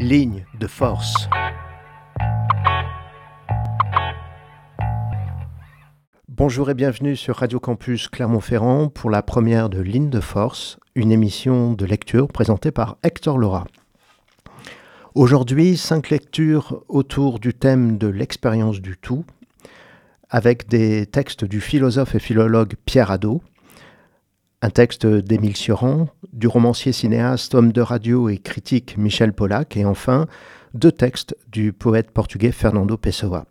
Ligne de force. Bonjour et bienvenue sur Radio Campus Clermont-Ferrand pour la première de Ligne de force, une émission de lecture présentée par Hector Laura. Aujourd'hui, cinq lectures autour du thème de l'expérience du tout, avec des textes du philosophe et philologue Pierre Hadot, un texte d'Émile Cioran, du romancier cinéaste, homme de radio et critique Michel Pollack, et enfin deux textes du poète portugais Fernando Pessoa.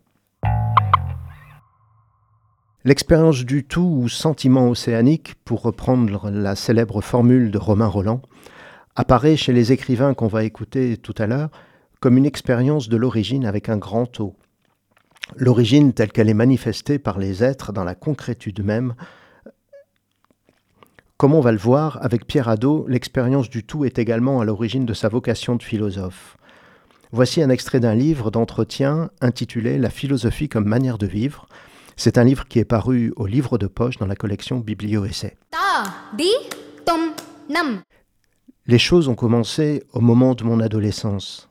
L'expérience du tout ou sentiment océanique, pour reprendre la célèbre formule de Romain Roland, apparaît chez les écrivains qu'on va écouter tout à l'heure comme une expérience de l'origine avec un grand O. L'origine telle qu'elle est manifestée par les êtres dans la concrétude même comme on va le voir avec Pierre Hadot, l'expérience du tout est également à l'origine de sa vocation de philosophe. Voici un extrait d'un livre d'entretien intitulé La philosophie comme manière de vivre. C'est un livre qui est paru au livre de poche dans la collection Biblio-Essai. Les choses ont commencé au moment de mon adolescence.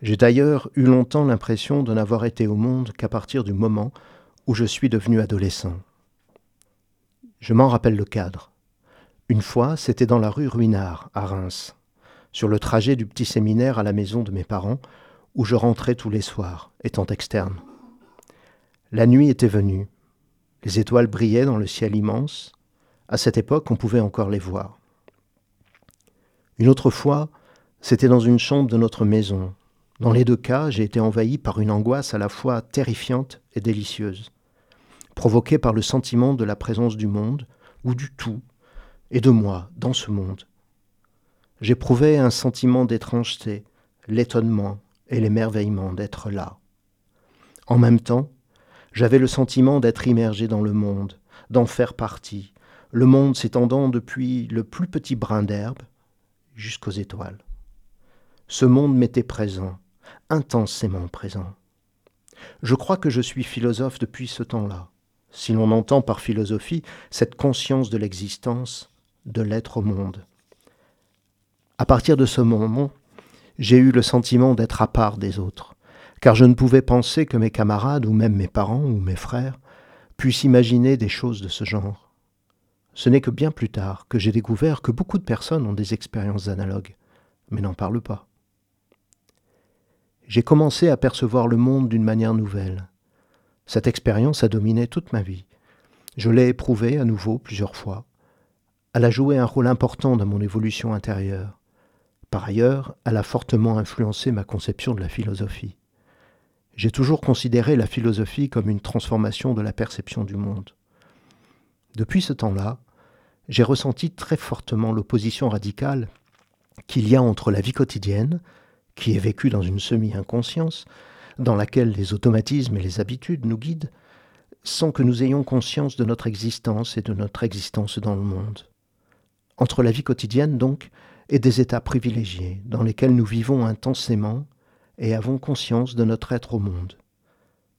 J'ai d'ailleurs eu longtemps l'impression de n'avoir été au monde qu'à partir du moment où je suis devenu adolescent. Je m'en rappelle le cadre. Une fois, c'était dans la rue Ruinard, à Reims, sur le trajet du petit séminaire à la maison de mes parents, où je rentrais tous les soirs, étant externe. La nuit était venue. Les étoiles brillaient dans le ciel immense. À cette époque, on pouvait encore les voir. Une autre fois, c'était dans une chambre de notre maison. Dans les deux cas, j'ai été envahi par une angoisse à la fois terrifiante et délicieuse, provoquée par le sentiment de la présence du monde, ou du tout, et de moi dans ce monde. J'éprouvais un sentiment d'étrangeté, l'étonnement et l'émerveillement d'être là. En même temps, j'avais le sentiment d'être immergé dans le monde, d'en faire partie, le monde s'étendant depuis le plus petit brin d'herbe jusqu'aux étoiles. Ce monde m'était présent, intensément présent. Je crois que je suis philosophe depuis ce temps-là, si l'on entend par philosophie cette conscience de l'existence de l'être au monde. À partir de ce moment, j'ai eu le sentiment d'être à part des autres, car je ne pouvais penser que mes camarades ou même mes parents ou mes frères puissent imaginer des choses de ce genre. Ce n'est que bien plus tard que j'ai découvert que beaucoup de personnes ont des expériences analogues, mais n'en parlent pas. J'ai commencé à percevoir le monde d'une manière nouvelle. Cette expérience a dominé toute ma vie. Je l'ai éprouvée à nouveau plusieurs fois, elle a joué un rôle important dans mon évolution intérieure. Par ailleurs, elle a fortement influencé ma conception de la philosophie. J'ai toujours considéré la philosophie comme une transformation de la perception du monde. Depuis ce temps-là, j'ai ressenti très fortement l'opposition radicale qu'il y a entre la vie quotidienne, qui est vécue dans une semi-inconscience, dans laquelle les automatismes et les habitudes nous guident, sans que nous ayons conscience de notre existence et de notre existence dans le monde entre la vie quotidienne donc et des états privilégiés dans lesquels nous vivons intensément et avons conscience de notre être au monde.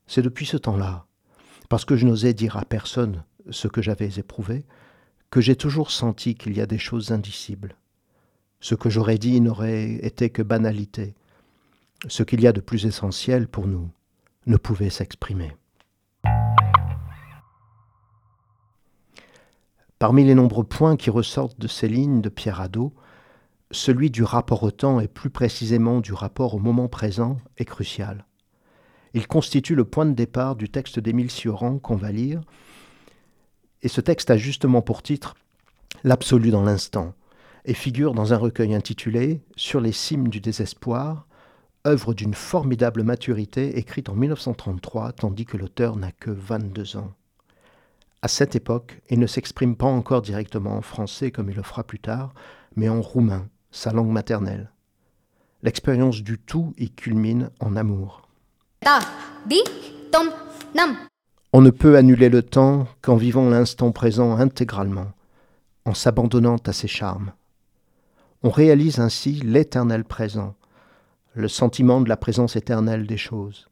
C'est depuis ce temps-là, parce que je n'osais dire à personne ce que j'avais éprouvé, que j'ai toujours senti qu'il y a des choses indicibles. Ce que j'aurais dit n'aurait été que banalité. Ce qu'il y a de plus essentiel pour nous ne pouvait s'exprimer. Parmi les nombreux points qui ressortent de ces lignes de Pierre Hadot, celui du rapport au temps et plus précisément du rapport au moment présent est crucial. Il constitue le point de départ du texte d'Émile Cioran qu'on va lire, et ce texte a justement pour titre L'absolu dans l'instant, et figure dans un recueil intitulé Sur les cimes du désespoir, œuvre d'une formidable maturité écrite en 1933 tandis que l'auteur n'a que 22 ans. À cette époque, il ne s'exprime pas encore directement en français comme il le fera plus tard, mais en roumain, sa langue maternelle. L'expérience du tout y culmine en amour. On ne peut annuler le temps qu'en vivant l'instant présent intégralement, en s'abandonnant à ses charmes. On réalise ainsi l'éternel présent, le sentiment de la présence éternelle des choses.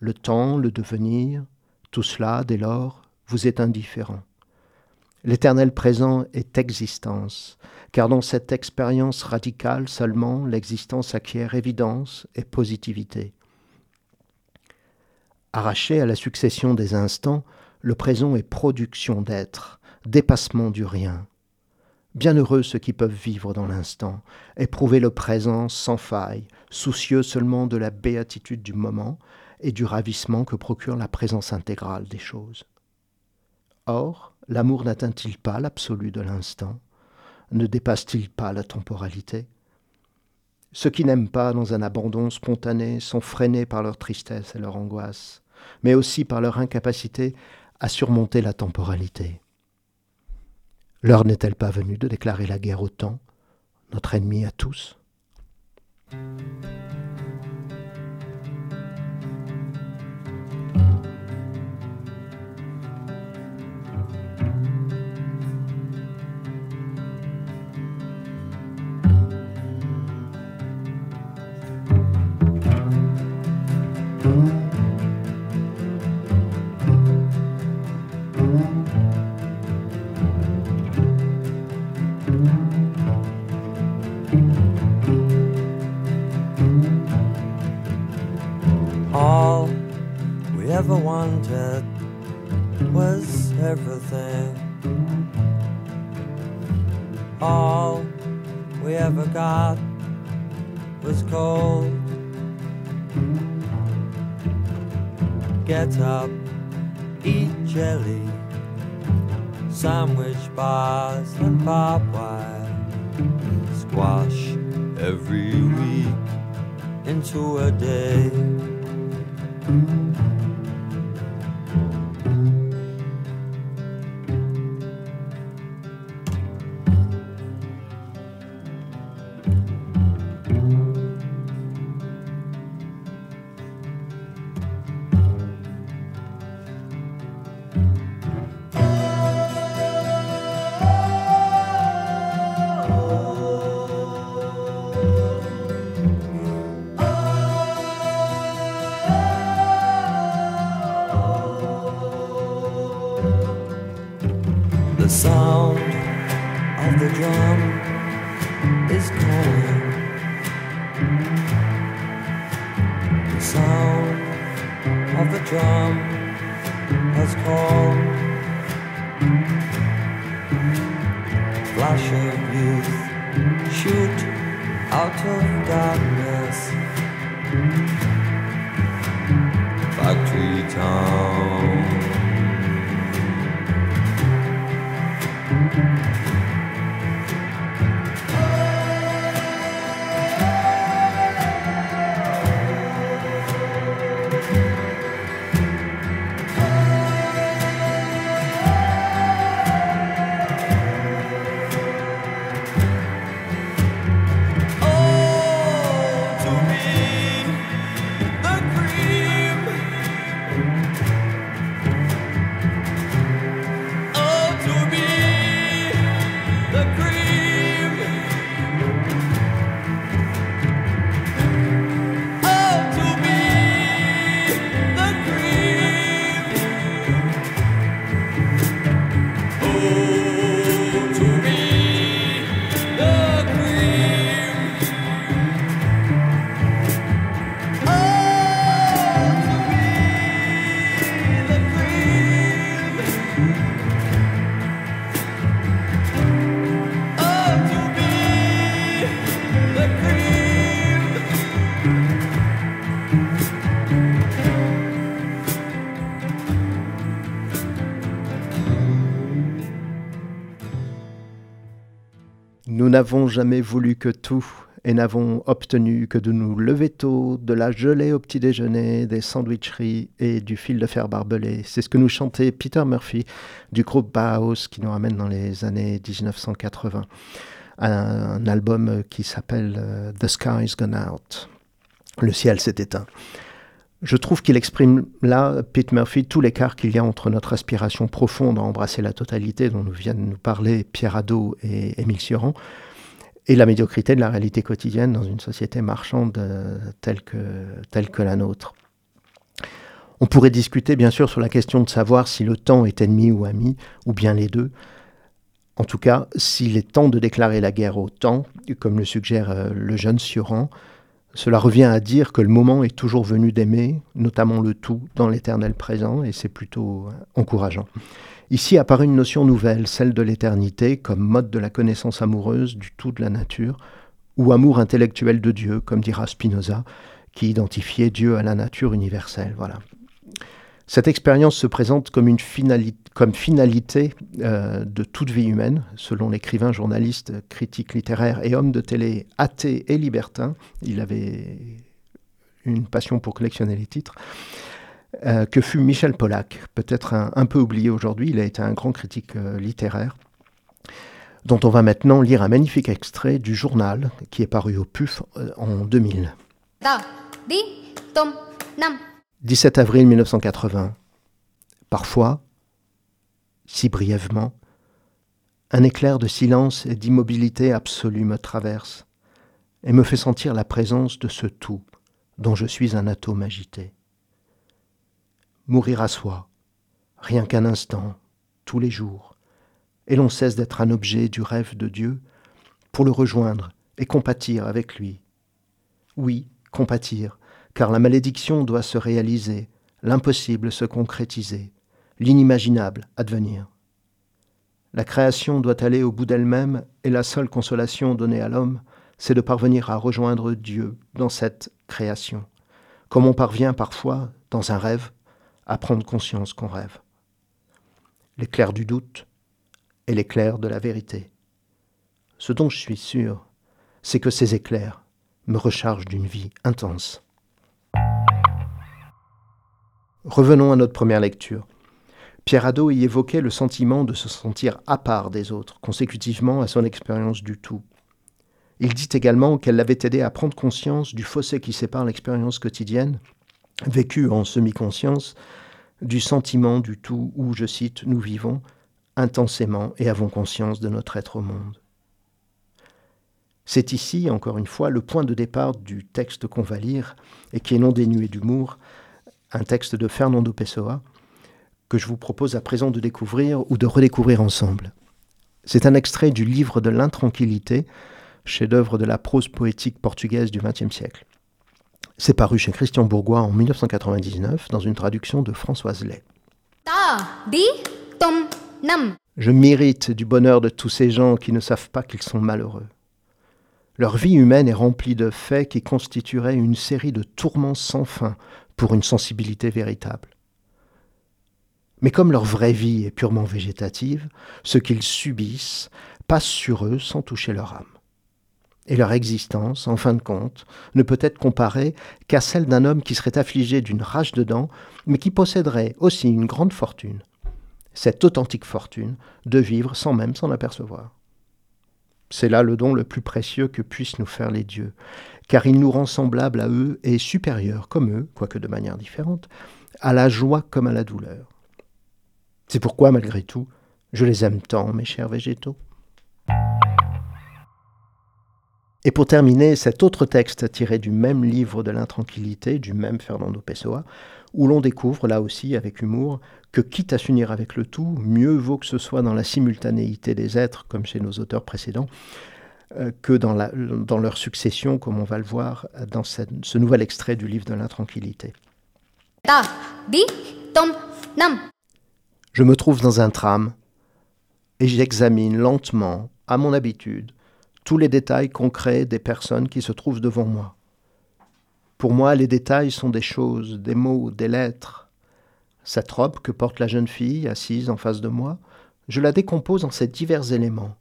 Le temps, le devenir, tout cela, dès lors, vous êtes indifférent. L'éternel présent est existence, car dans cette expérience radicale seulement l'existence acquiert évidence et positivité. Arraché à la succession des instants, le présent est production d'être, dépassement du rien. Bienheureux ceux qui peuvent vivre dans l'instant, éprouver le présent sans faille, soucieux seulement de la béatitude du moment et du ravissement que procure la présence intégrale des choses. Or, l'amour n'atteint-il pas l'absolu de l'instant? Ne dépasse-t-il pas la temporalité? Ceux qui n'aiment pas dans un abandon spontané sont freinés par leur tristesse et leur angoisse, mais aussi par leur incapacité à surmonter la temporalité. L'heure n'est-elle pas venue de déclarer la guerre au temps, notre ennemi à tous ever wanted was everything. All we ever got was cold. Get up, eat jelly, sandwich bars and barbed wire, squash every week into a day. sound of the drum is calling. The sound of the drum has called. Flash of youth shoot out of darkness. Factory town. N'avons jamais voulu que tout et n'avons obtenu que de nous lever tôt, de la gelée au petit déjeuner, des sandwicheries et du fil de fer barbelé. C'est ce que nous chantait Peter Murphy du groupe Bauhaus qui nous ramène dans les années 1980. Un, album qui s'appelle euh, The Sky's Gone Out. Le ciel s'est éteint. Je trouve qu'il exprime là, Pete Murphy, tout l'écart qu'il y a entre notre aspiration profonde à embrasser la totalité dont nous viennent nous parler Pierre Hadot et Émile Sioran, et la médiocrité de la réalité quotidienne dans une société marchande euh, telle, que, la nôtre. On pourrait discuter bien sûr sur la question de savoir si le temps est ennemi ou ami, ou bien les deux, En tout cas, s'il est temps de déclarer la guerre au temps, comme le suggère euh, le jeune Sioran, cela revient à dire que le moment est toujours venu d'aimer, notamment le tout, dans l'éternel présent, et c'est plutôt euh, encourageant. Ici apparaît une notion nouvelle, celle de l'éternité, comme mode de la connaissance amoureuse du tout de la nature, ou amour intellectuel de Dieu, comme dira Spinoza, qui identifiait Dieu à la nature universelle. Voilà. Cette expérience se présente comme une finalité, euh, de toute vie humaine, selon l'écrivain, journaliste, critique littéraire et homme de télé athée et libertin. Il avait une passion pour collectionner les titres. Euh, que fut Michel Pollack, peut-être un, peu oublié aujourd'hui. Il a été un grand critique euh, littéraire, dont on va maintenant lire un magnifique extrait du journal qui est paru au PUF en 2000. 17 avril 1980. Parfois, si brièvement, un éclair de silence et d'immobilité absolue me traverse et me fait sentir la présence de ce tout dont je suis un atome agité. Mourir à soi, rien qu'un instant, tous les jours, et l'on cesse d'être un objet du rêve de Dieu pour le rejoindre et compatir avec lui. Oui, compatir, car la malédiction doit se réaliser, l'impossible se concrétiser, l'inimaginable advenir. La création doit aller au bout d'elle-même et la seule consolation donnée à l'homme, c'est de parvenir à rejoindre Dieu dans cette création, comme on parvient parfois, dans un rêve, à prendre conscience qu'on rêve. L'éclair du doute et l'éclair de la vérité. Ce dont je suis sûr, c'est que ces éclairs me rechargent d'une vie intense. Revenons à notre première lecture. Pierre Hadot y évoquait le sentiment de se sentir à part des autres, consécutivement à son expérience du tout. Il dit également qu'elle l'avait aidé à prendre conscience du fossé qui sépare l'expérience quotidienne, vécue en semi-conscience, du sentiment du tout où, je cite, nous vivons intensément et avons conscience de notre être au monde. C'est ici, encore une fois, le point de départ du texte qu'on va lire et qui est non dénué d'humour, un texte de Fernando Pessoa, que je vous propose à présent de découvrir ou de redécouvrir ensemble. C'est un extrait du livre de l'intranquillité, chef-d'œuvre de la prose poétique portugaise du XXe siècle. C'est paru chez Christian Bourgois en 1999 dans une traduction de Françoise Lay. Je m'irrite du bonheur de tous ces gens qui ne savent pas qu'ils sont malheureux. Leur vie humaine est remplie de faits qui constitueraient une série de tourments sans fin pour une sensibilité véritable. Mais comme leur vraie vie est purement végétative, ce qu'ils subissent passe sur eux sans toucher leur âme. Et leur existence, en fin de compte, ne peut être comparée qu'à celle d'un homme qui serait affligé d'une rage de dents, mais qui posséderait aussi une grande fortune, cette authentique fortune de vivre sans même s'en apercevoir. C'est là le don le plus précieux que puissent nous faire les dieux, car il nous rend semblables à eux et supérieurs, comme eux, quoique de manière différente, à la joie comme à la douleur. C'est pourquoi, malgré tout, je les aime tant, mes chers végétaux. Et pour terminer, cet autre texte tiré du même livre de l'intranquillité, du même Fernando Pessoa, où l'on découvre, là aussi avec humour, que quitte à s'unir avec le tout, mieux vaut que ce soit dans la simultanéité des êtres, comme chez nos auteurs précédents, que dans, la, dans, leur succession, comme on va le voir dans ce nouvel extrait du livre de l'intranquillité. Je me trouve dans un tram et j'examine lentement, à mon habitude, tous les détails concrets des personnes qui se trouvent devant moi. Pour moi, les détails sont des choses, des mots, des lettres. Cette robe que porte la jeune fille assise en face de moi, je la décompose en ces divers éléments.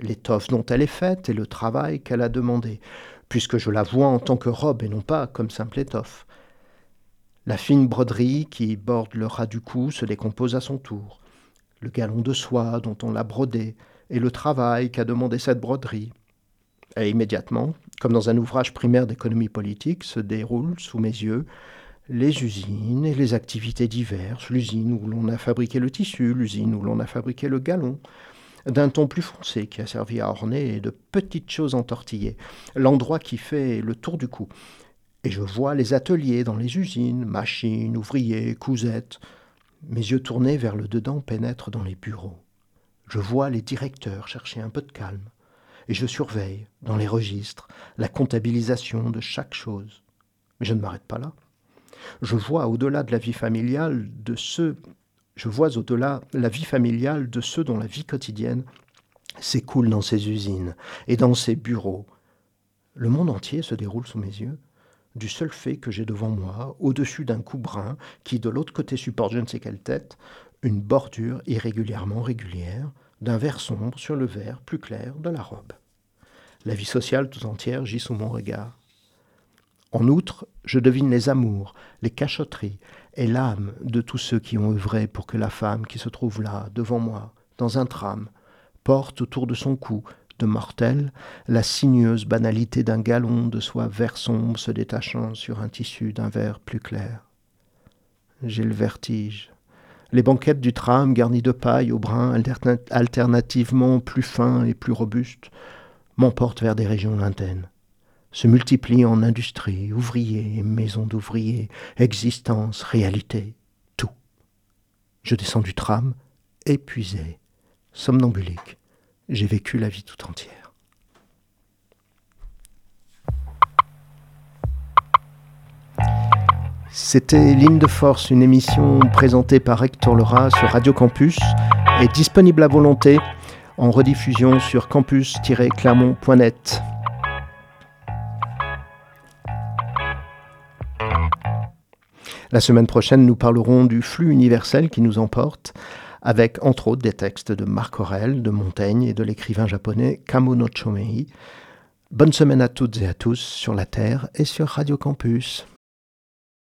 L'étoffe dont elle est faite et le travail qu'elle a demandé, puisque je la vois en tant que robe et non pas comme simple étoffe. La fine broderie qui borde le ras du cou se décompose à son tour. Le galon de soie dont on l'a brodé, et le travail qu'a demandé cette broderie. Et immédiatement, comme dans un ouvrage primaire d'économie politique, se déroulent sous mes yeux les usines et les activités diverses, l'usine où l'on a fabriqué le tissu, l'usine où l'on a fabriqué le galon, d'un ton plus foncé qui a servi à orner de petites choses entortillées, l'endroit qui fait le tour du cou. Et je vois les ateliers dans les usines, machines, ouvriers, cousettes. Mes yeux tournés vers le dedans pénètrent dans les bureaux. Je vois les directeurs chercher un peu de calme, et je surveille, dans les registres, la comptabilisation de chaque chose. Mais je ne m'arrête pas là. Je vois au-delà de la vie familiale de ceux je vois au-delà la vie familiale de ceux dont la vie quotidienne s'écoule dans ces usines et dans ces bureaux. Le monde entier se déroule sous mes yeux, du seul fait que j'ai devant moi, au-dessus d'un cou brun qui de l'autre côté supporte je ne sais quelle tête, une bordure irrégulièrement régulière d'un vert sombre sur le vert plus clair de la robe. La vie sociale tout entière gît sous mon regard. En outre, je devine les amours, les cachotteries et l'âme de tous ceux qui ont œuvré pour que la femme qui se trouve là, devant moi, dans un tram, porte autour de son cou, de mortel, la sinueuse banalité d'un galon de soie vert sombre se détachant sur un tissu d'un vert plus clair. J'ai le vertige. Les banquettes du tram garnies de paille au brun alternativement plus fins et plus robustes m'emportent vers des régions lointaines se multiplient en industrie, ouvriers, maisons d'ouvriers, existence, réalité, tout. Je descends du tram, épuisé, somnambulique. J'ai vécu la vie tout entière. C'était Ligne de Force, une émission présentée par Hector Laura sur Radio Campus et disponible à volonté en rediffusion sur campus-clermont.net. La semaine prochaine, nous parlerons du flux universel qui nous emporte, avec entre autres des textes de Marc Aurèle, de Montaigne et de l'écrivain japonais Kamo no Chomei. Bonne semaine à toutes et à tous sur la Terre et sur Radio Campus.